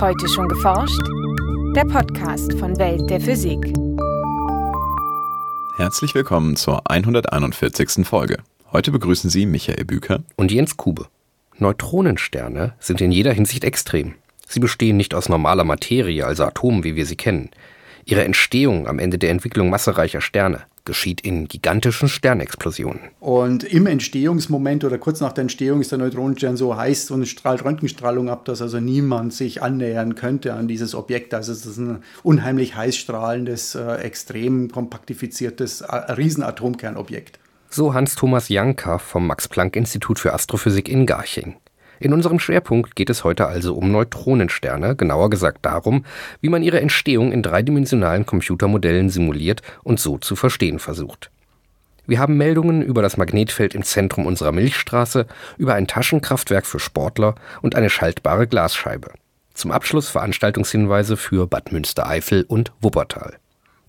Heute schon geforscht? Der Podcast von Welt der Physik. Herzlich willkommen zur 141. Folge. Heute begrüßen Sie Michael Büker und Jens Kube. Neutronensterne sind in jeder Hinsicht extrem. Sie bestehen nicht aus normaler Materie, also Atomen, wie wir sie kennen. Ihre Entstehung am Ende der Entwicklung massereicher Sterne geschieht in gigantischen Sternexplosionen. Und im Entstehungsmoment oder kurz nach der Entstehung ist der Neutronenstern so heiß und strahlt Röntgenstrahlung ab, dass also niemand sich annähern könnte an dieses Objekt. Also es ist ein unheimlich heiß strahlendes, äh, extrem kompaktifiziertes äh, Riesenatomkernobjekt. So Hans-Thomas Janka vom Max-Planck-Institut für Astrophysik in Garching. In unserem Schwerpunkt geht es heute also um Neutronensterne, genauer gesagt darum, wie man ihre Entstehung in dreidimensionalen Computermodellen simuliert und so zu verstehen versucht. Wir haben Meldungen über das Magnetfeld im Zentrum unserer Milchstraße, über ein Taschenkraftwerk für Sportler und eine schaltbare Glasscheibe. Zum Abschluss Veranstaltungshinweise für Bad Münstereifel und Wuppertal.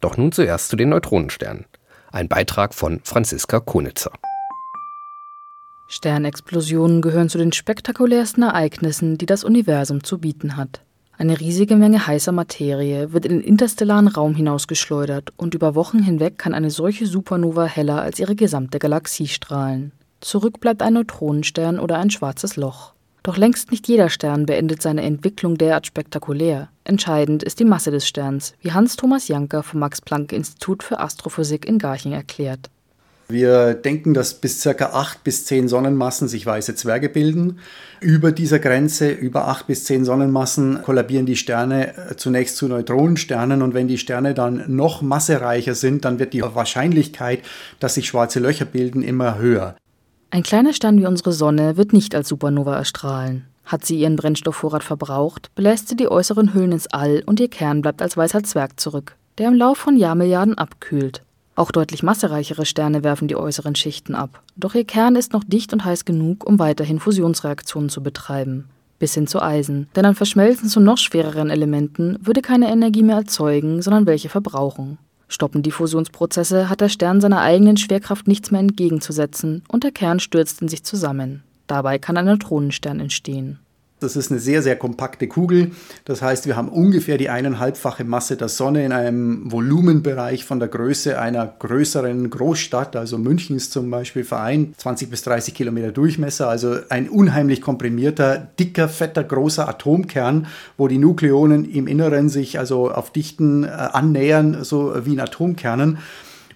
Doch nun zuerst zu den Neutronensternen. Ein Beitrag von Franziska Konitzer. Sternexplosionen gehören zu den spektakulärsten Ereignissen, die das Universum zu bieten hat. Eine riesige Menge heißer Materie wird in den interstellaren Raum hinausgeschleudert und über Wochen hinweg kann eine solche Supernova heller als ihre gesamte Galaxie strahlen. Zurück bleibt ein Neutronenstern oder ein schwarzes Loch. Doch längst nicht jeder Stern beendet seine Entwicklung derart spektakulär. Entscheidend ist die Masse des Sterns, wie Hans Thomas Janker vom Max-Planck-Institut für Astrophysik in Garching erklärt. Wir denken, dass bis ca. 8 bis 10 Sonnenmassen sich weiße Zwerge bilden. Über dieser Grenze, über 8 bis 10 Sonnenmassen, kollabieren die Sterne äh, zunächst zu Neutronensternen und wenn die Sterne dann noch massereicher sind, dann wird die Wahrscheinlichkeit, dass sich schwarze Löcher bilden, immer höher. Ein kleiner Stern wie unsere Sonne wird nicht als Supernova erstrahlen. Hat sie ihren Brennstoffvorrat verbraucht, belässt sie die äußeren Hüllen ins All und ihr Kern bleibt als weißer Zwerg zurück, der im Lauf von Jahrmilliarden abkühlt. Auch deutlich massereichere Sterne werfen die äußeren Schichten ab, doch ihr Kern ist noch dicht und heiß genug, um weiterhin Fusionsreaktionen zu betreiben. Bis hin zu Eisen, denn ein Verschmelzen zu noch schwereren Elementen würde keine Energie mehr erzeugen, sondern welche verbrauchen. Stoppen die Fusionsprozesse, hat der Stern seiner eigenen Schwerkraft nichts mehr entgegenzusetzen und der Kern stürzt in sich zusammen. Dabei kann ein Neutronenstern entstehen. Das ist eine sehr, sehr kompakte Kugel. Das heißt, wir haben ungefähr die eineinhalbfache Masse der Sonne in einem Volumenbereich von der Größe einer größeren Großstadt, also Münchens zum Beispiel Verein, 20 bis 30 Kilometer Durchmesser, also ein unheimlich komprimierter, dicker, fetter, großer Atomkern, wo die Nukleonen im Inneren sich also auf Dichten äh, annähern, so wie in Atomkernen.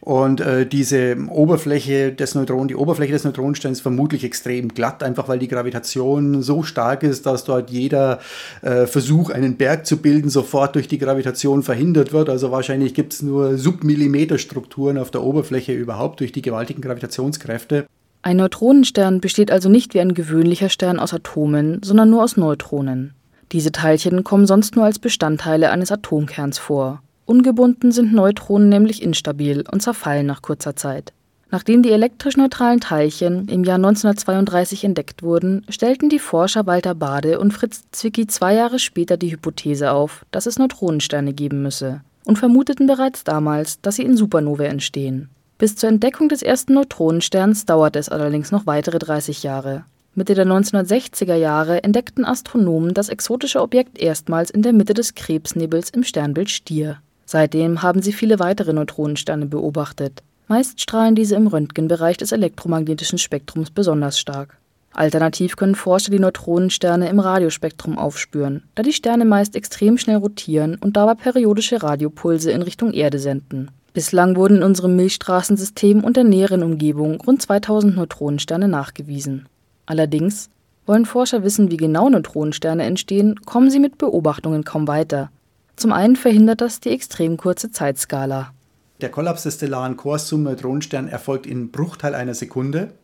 Und äh, diese Oberfläche des Neutronen, die Oberfläche des Neutronensterns ist vermutlich extrem glatt, einfach weil die Gravitation so stark ist, dass dort jeder äh, Versuch, einen Berg zu bilden, sofort durch die Gravitation verhindert wird. Also wahrscheinlich gibt es nur Submillimeterstrukturen auf der Oberfläche überhaupt durch die gewaltigen Gravitationskräfte. Ein Neutronenstern besteht also nicht wie ein gewöhnlicher Stern aus Atomen, sondern nur aus Neutronen. Diese Teilchen kommen sonst nur als Bestandteile eines Atomkerns vor. Ungebunden sind Neutronen nämlich instabil und zerfallen nach kurzer Zeit. Nachdem die elektrisch neutralen Teilchen im Jahr 1932 entdeckt wurden, stellten die Forscher Walter Bade und Fritz Zwicky zwei Jahre später die Hypothese auf, dass es Neutronensterne geben müsse und vermuteten bereits damals, dass sie in Supernovae entstehen. Bis zur Entdeckung des ersten Neutronensterns dauerte es allerdings noch weitere 30 Jahre. Mitte der 1960er Jahre entdeckten Astronomen das exotische Objekt erstmals in der Mitte des Krebsnebels im Sternbild Stier. Seitdem haben sie viele weitere Neutronensterne beobachtet. Meist strahlen diese im Röntgenbereich des elektromagnetischen Spektrums besonders stark. Alternativ können Forscher die Neutronensterne im Radiospektrum aufspüren, da die Sterne meist extrem schnell rotieren und dabei periodische Radiopulse in Richtung Erde senden. Bislang wurden in unserem Milchstraßensystem und der näheren Umgebung rund 2000 Neutronensterne nachgewiesen. Allerdings wollen Forscher wissen, wie genau Neutronensterne entstehen, kommen sie mit Beobachtungen kaum weiter. Zum einen verhindert das die extrem kurze Zeitskala. Der Kollaps des stellaren Chors zum Neutronenstern erfolgt in Bruchteil einer Sekunde.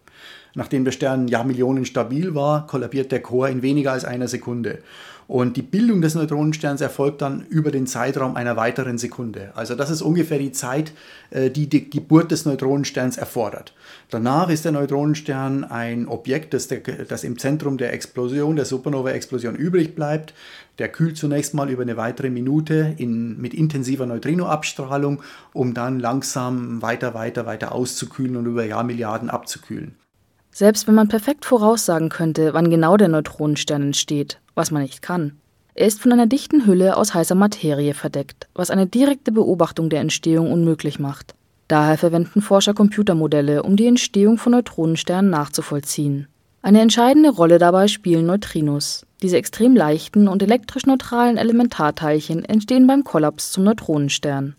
Nachdem der Stern Jahrmillionen stabil war, kollabiert der Chor in weniger als einer Sekunde. Und die Bildung des Neutronensterns erfolgt dann über den Zeitraum einer weiteren Sekunde. Also das ist ungefähr die Zeit, äh, die die Geburt des Neutronensterns erfordert. Danach ist der Neutronenstern ein Objekt, das, der, das im Zentrum der Explosion, der Supernova-Explosion übrig bleibt. Der kühlt zunächst mal über eine weitere Minute in, mit intensiver Neutrinoabstrahlung, um dann langsam weiter, weiter, weiter auszukühlen und über Jahrmilliarden abzukühlen. Selbst wenn man perfekt voraussagen könnte, wann genau der Neutronenstern entsteht, was man nicht kann, Er ist von einer dichten Hülle aus heißer Materie verdeckt, was eine direkte Beobachtung der Entstehung unmöglich macht. Daher verwenden Forscher Computermodelle, um die Entstehung von Neutronensternen nachzuvollziehen. Eine entscheidende Rolle dabei spielen Neutrinos. Diese extrem leichten und elektrisch neutralen Elementarteilchen entstehen beim Kollaps zum Neutronenstern.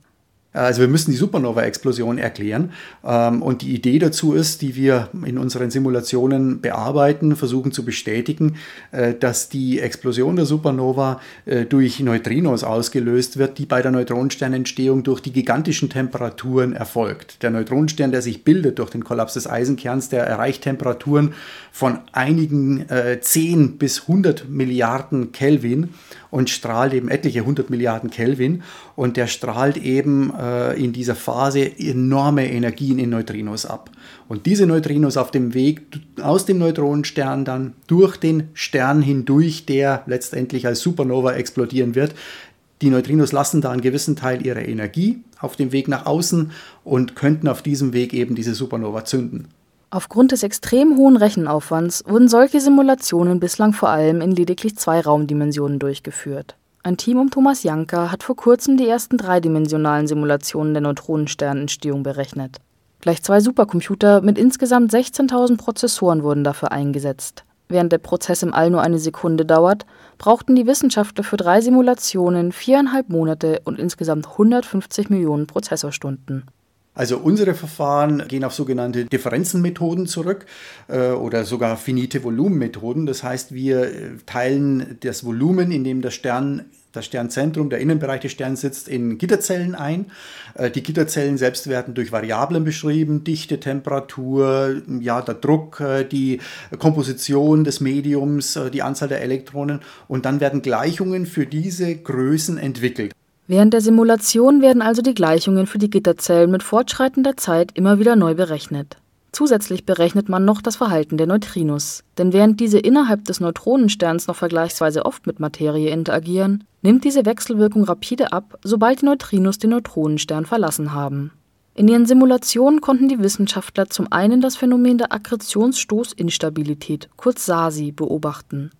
Also wir müssen die Supernova-Explosion erklären. Ähm, und die Idee dazu ist, die wir in unseren Simulationen bearbeiten, versuchen zu bestätigen, äh, dass die Explosion der Supernova äh, durch Neutrinos ausgelöst wird, die bei der Neutronensternentstehung durch die gigantischen Temperaturen erfolgt. Der Neutronenstern, der sich bildet durch den Kollaps des Eisenkerns, der erreicht Temperaturen von einigen äh, 10 bis 100 Milliarden Kelvin und strahlt eben etliche 100 Milliarden Kelvin und der strahlt eben äh, in dieser Phase enorme Energien in Neutrinos ab. Und diese Neutrinos auf dem Weg aus dem Neutronenstern dann durch den Stern hindurch, der letztendlich als Supernova explodieren wird, die Neutrinos lassen da einen gewissen Teil ihrer Energie auf dem Weg nach außen und könnten auf diesem Weg eben diese Supernova zünden. Aufgrund des extrem hohen Rechenaufwands wurden solche Simulationen bislang vor allem in lediglich zwei Raumdimensionen durchgeführt. Ein Team um Thomas Janka hat vor kurzem die ersten dreidimensionalen Simulationen der Neutronensternentstehung berechnet. Gleich zwei Supercomputer mit insgesamt 16.000 Prozessoren wurden dafür eingesetzt. Während der Prozess im All nur eine Sekunde dauert, brauchten die Wissenschaftler für drei Simulationen viereinhalb Monate und insgesamt 150 Millionen Prozessorstunden. Also unsere Verfahren gehen auf sogenannte Differenzenmethoden zurück äh, oder sogar finite Volumenmethoden. Das heißt, wir äh, teilen das Volumen, in dem der Stern das Sternzentrum, der Innenbereich des Sterns sitzt, in Gitterzellen ein. Äh, die Gitterzellen selbst werden durch Variablen beschrieben, Dichte, Temperatur, ja, der Druck, äh, die Komposition des Mediums, die Anzahl der Elektronen und dann werden Gleichungen für diese Größen entwickelt. Während der Simulation werden also die Gleichungen für die Gitterzellen mit fortschreitender Zeit immer wieder neu berechnet. Zusätzlich berechnet man noch das Verhalten der Neutrinos, denn während diese innerhalb des Neutronensterns noch vergleichsweise oft mit Materie interagieren, nimmt diese Wechselwirkung rapide ab, sobald die Neutrinos den Neutronenstern verlassen haben. In ihren Simulationen konnten die Wissenschaftler zum einen das Phänomen der Akkretionsstoßinstabilität, kurz SASI, beobachten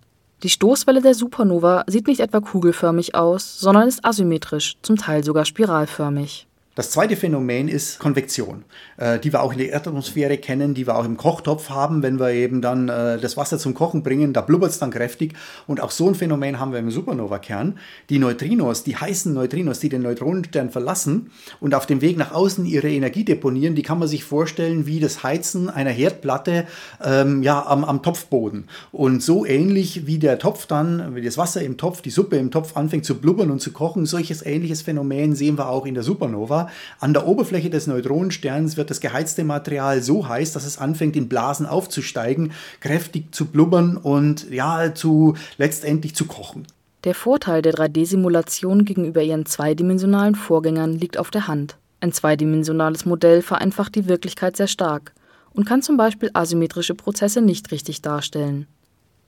die Stoßwelle der Supernova sieht nicht etwa kugelförmig aus, sondern ist asymmetrisch, zum Teil sogar spiralförmig das zweite Phänomen ist Konvektion, äh, die wir auch in der Erdatmosphäre kennen, die wir auch im Kochtopf haben, wenn wir eben dann äh, das Wasser zum Kochen bringen, da blubbert es dann kräftig. Und auch so ein Phänomen haben wir im Supernova-Kern. Die Neutrinos, die heißen Neutrinos, die den Neutronenstern verlassen und auf dem Weg nach außen ihre Energie deponieren, die kann man sich vorstellen wie das Heizen einer Herdplatte ähm, ja, am, am Topfboden. Und so ähnlich wie der Topf dann, wie das Wasser im Topf, die Suppe im Topf anfängt zu blubbern und zu kochen, solches ähnliches Phänomen sehen wir auch in der Supernova an der Oberfläche des Neutronensterns wird das geheizte Material so heiß, dass es anfängt in Blasen aufzusteigen, kräftig zu blubbern und ja, zu letztendlich zu kochen. Der Vorteil der 3D-Simulation gegenüber ihren zweidimensionalen Vorgängern liegt auf der Hand. Ein zweidimensionales Modell vereinfacht die Wirklichkeit sehr stark und kann zum Beispiel asymmetrische Prozesse nicht richtig darstellen.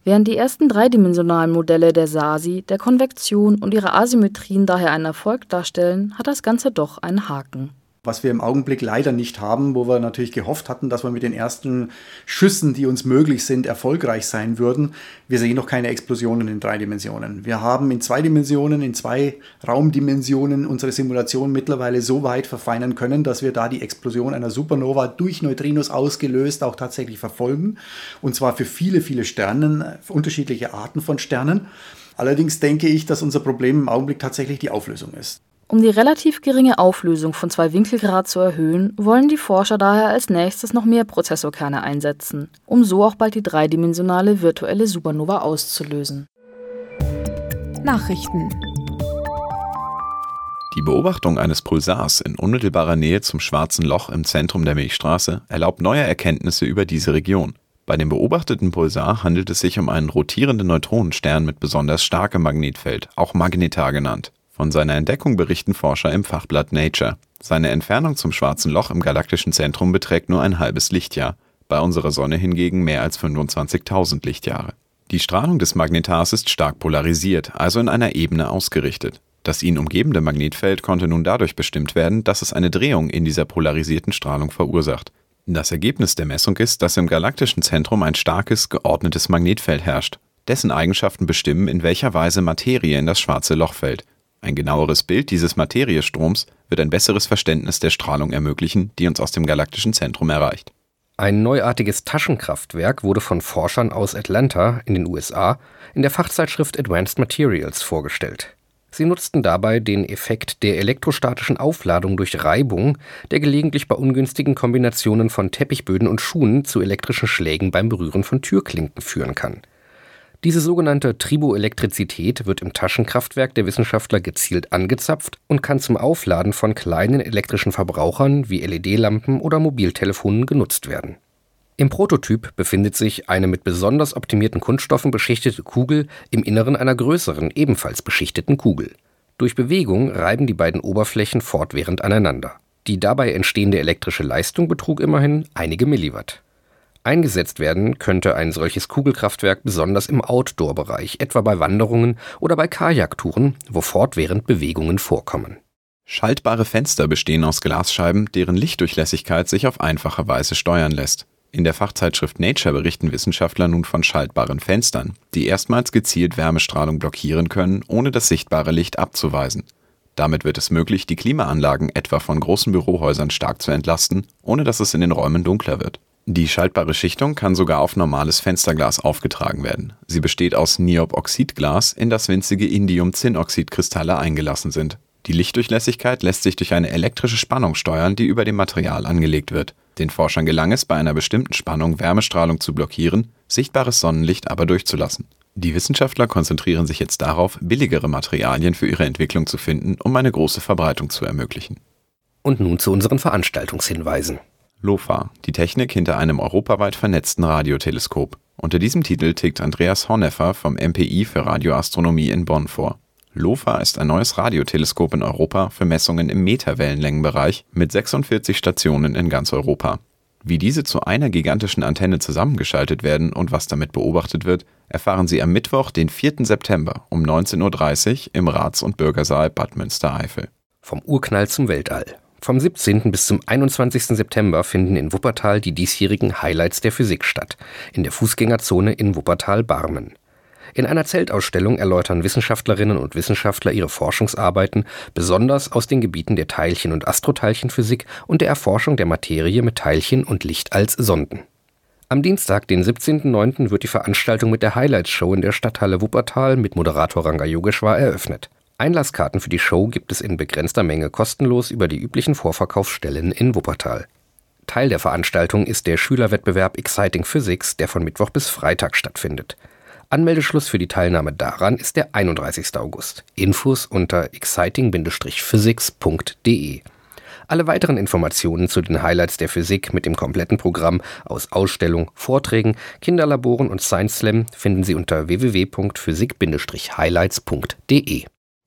Während die ersten dreidimensionalen Modelle der SASI, der Konvektion und ihrer Asymmetrien daher einen Erfolg darstellen, hat das Ganze doch einen Haken was wir im Augenblick leider nicht haben, wo wir natürlich gehofft hatten, dass wir mit den ersten Schüssen, die uns möglich sind, erfolgreich sein würden. Wir sehen noch keine Explosionen in drei Dimensionen. Wir haben in zwei Dimensionen, in zwei Raumdimensionen unsere Simulation mittlerweile so weit verfeinern können, dass wir da die Explosion einer Supernova durch Neutrinos ausgelöst auch tatsächlich verfolgen. Und zwar für viele, viele Sterne, unterschiedliche Arten von Sternen. Allerdings denke ich, dass unser Problem im Augenblick tatsächlich die Auflösung ist. Um die relativ geringe Auflösung von zwei Winkelgrad zu erhöhen, wollen die Forscher daher als nächstes noch mehr Prozessorkerne einsetzen, um so auch bald die dreidimensionale virtuelle Supernova auszulösen. Nachrichten die Beobachtung eines Pulsars in unmittelbarer Nähe zum Schwarzen Loch im Zentrum der Milchstraße erlaubt neue Erkenntnisse über diese Region. Bei dem beobachteten Pulsar handelt es sich um einen rotierenden Neutronenstern mit besonders starkem Magnetfeld, auch Magnetar genannt. Von seiner Entdeckung berichten Forscher im Fachblatt Nature. Seine Entfernung zum Schwarzen Loch im galaktischen Zentrum beträgt nur ein halbes Lichtjahr, bei unserer Sonne hingegen mehr als 25.000 Lichtjahre. Die Strahlung des Magnetars ist stark polarisiert, also in einer Ebene ausgerichtet. Das ihn umgebende Magnetfeld konnte nun dadurch bestimmt werden, dass es eine Drehung in dieser polarisierten Strahlung verursacht. Das Ergebnis der Messung ist, dass im galaktischen Zentrum ein starkes, geordnetes Magnetfeld herrscht, Dessen Eigenschaften bestimmen, in welcher Weise Materie in das schwarze Loch fällt. Ein genaueres Bild dieses Materiestroms wird ein besseres Verständnis der Strahlung ermöglichen, die uns aus dem galaktischen Zentrum erreicht. Ein neuartiges Taschenkraftwerk wurde von Forschern aus Atlanta in den USA in der Fachzeitschrift Advanced Materials vorgestellt. Sie nutzten dabei den Effekt der elektrostatischen Aufladung durch Reibung, der gelegentlich bei ungünstigen Kombinationen von Teppichböden und Schuhen zu elektrischen Schlägen beim Berühren von Türklinken führen kann. Diese sogenannte Triboelektrizität wird im Taschenkraftwerk der Wissenschaftler gezielt angezapft und kann zum Aufladen von kleinen elektrischen Verbrauchern wie LED-Lampen oder Mobiltelefonen genutzt werden. Im Prototyp befindet sich eine mit besonders optimierten Kunststoffen beschichtete Kugel im Inneren einer größeren, ebenfalls beschichteten Kugel. Durch Bewegung reiben die beiden Oberflächen fortwährend aneinander. Die dabei entstehende elektrische Leistung betrug immerhin einige Milliwatt. Eingesetzt werden könnte ein solches Kugelkraftwerk besonders im Outdoor-Bereich, etwa bei Wanderungen oder bei Kajaktouren, wo fortwährend Bewegungen vorkommen. Schaltbare Fenster bestehen aus Glasscheiben, deren Lichtdurchlässigkeit sich auf einfache Weise steuern lässt. In der Fachzeitschrift Nature berichten Wissenschaftler nun von schaltbaren Fenstern, die erstmals gezielt Wärmestrahlung blockieren können, ohne das sichtbare Licht abzuweisen. Damit wird es möglich, die Klimaanlagen etwa von großen Bürohäusern stark zu entlasten, ohne dass es in den Räumen dunkler wird. Die schaltbare Schichtung kann sogar auf normales Fensterglas aufgetragen werden. Sie besteht aus Nioboxidglas, in das winzige Indium-Zinnoxid-Kristalle eingelassen sind. Die Lichtdurchlässigkeit lässt sich durch eine elektrische Spannung steuern, die über dem Material angelegt wird. Den Forschern gelang es, bei einer bestimmten Spannung Wärmestrahlung zu blockieren, sichtbares Sonnenlicht aber durchzulassen. Die Wissenschaftler konzentrieren sich jetzt darauf, billigere Materialien für ihre Entwicklung zu finden, um eine große Verbreitung zu ermöglichen. Und nun zu unseren Veranstaltungshinweisen. LOFA, die Technik hinter einem europaweit vernetzten Radioteleskop. Unter diesem Titel tickt Andreas Horneffer vom MPI für Radioastronomie in Bonn vor. LOFA ist ein neues Radioteleskop in Europa für Messungen im Meterwellenlängenbereich mit 46 Stationen in ganz Europa. Wie diese zu einer gigantischen Antenne zusammengeschaltet werden und was damit beobachtet wird, erfahren Sie am Mittwoch, den 4. September um 19.30 Uhr im Rats- und Bürgersaal Bad Münstereifel. Vom Urknall zum Weltall. Vom 17. bis zum 21. September finden in Wuppertal die diesjährigen Highlights der Physik statt, in der Fußgängerzone in Wuppertal-Barmen. In einer Zeltausstellung erläutern Wissenschaftlerinnen und Wissenschaftler ihre Forschungsarbeiten, besonders aus den Gebieten der Teilchen- und Astroteilchenphysik und der Erforschung der Materie mit Teilchen und Licht als Sonden. Am Dienstag, den 17.09., wird die Veranstaltung mit der Highlights Show in der Stadthalle Wuppertal mit Moderator Ranga Yogeshwar eröffnet. Einlasskarten für die Show gibt es in begrenzter Menge kostenlos über die üblichen Vorverkaufsstellen in Wuppertal. Teil der Veranstaltung ist der Schülerwettbewerb Exciting Physics, der von Mittwoch bis Freitag stattfindet. Anmeldeschluss für die Teilnahme daran ist der 31. August. Infos unter exciting-physics.de. Alle weiteren Informationen zu den Highlights der Physik mit dem kompletten Programm aus Ausstellung, Vorträgen, Kinderlaboren und Science Slam finden Sie unter www.physik-highlights.de.